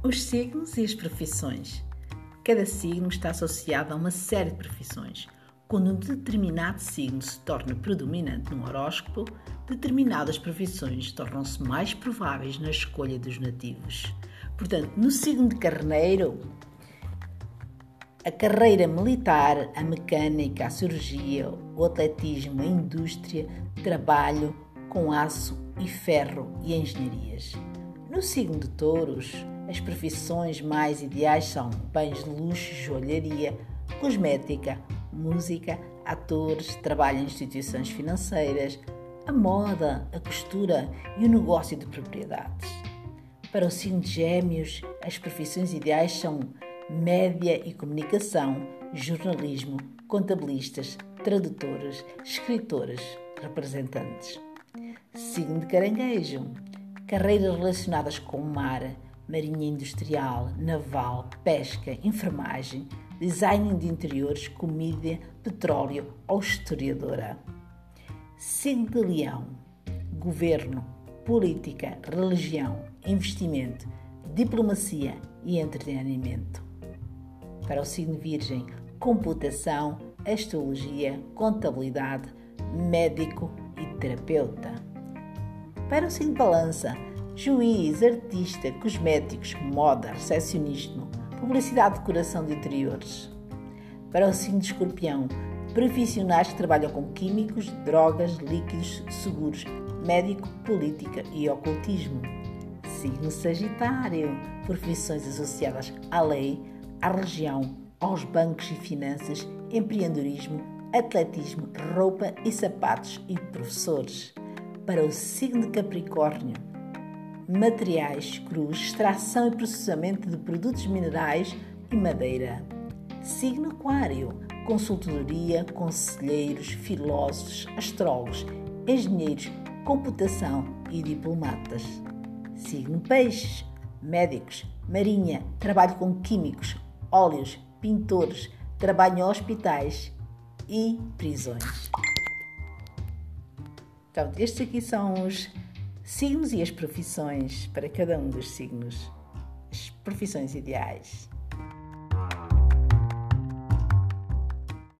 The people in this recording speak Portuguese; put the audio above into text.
Os signos e as profissões. Cada signo está associado a uma série de profissões. Quando um determinado signo se torna predominante no horóscopo, determinadas profissões tornam-se mais prováveis na escolha dos nativos. Portanto, no signo de Carneiro, a carreira militar, a mecânica, a cirurgia, o atletismo, a indústria, trabalho com aço e ferro e engenharias. No signo de Touros, as profissões mais ideais são bens de luxo, joalharia, cosmética, música, atores, trabalho em instituições financeiras, a moda, a costura e o negócio de propriedades. Para o signo de Gêmeos, as profissões ideais são média e comunicação, jornalismo, contabilistas, tradutores, escritores, representantes. Signo de Caranguejo, carreiras relacionadas com o mar, marinha industrial, naval, pesca, enfermagem, design de interiores, comida, petróleo ou historiadora. Signo de Leão, governo, política, religião, investimento, diplomacia e entretenimento. Para o signo Virgem, computação, astrologia, contabilidade, médico e terapeuta. Para o signo Balança, juiz, artista, cosméticos, moda, recepcionismo, publicidade, decoração de interiores. Para o signo de escorpião, profissionais que trabalham com químicos, drogas, líquidos, seguros, médico, política e ocultismo. Signo Sagitário, profissões associadas à lei, à religião, aos bancos e finanças, empreendedorismo, atletismo, roupa e sapatos e professores. Para o signo de Capricórnio, materiais crus, extração e processamento de produtos minerais e madeira. Signo Aquário, consultoria, conselheiros, filósofos, astrólogos, engenheiros, computação e diplomatas. Signo Peixes, médicos, marinha, trabalho com químicos, óleos, pintores, trabalho em hospitais e prisões. Então, estes aqui são os signos e as profissões para cada um dos signos, as profissões ideais.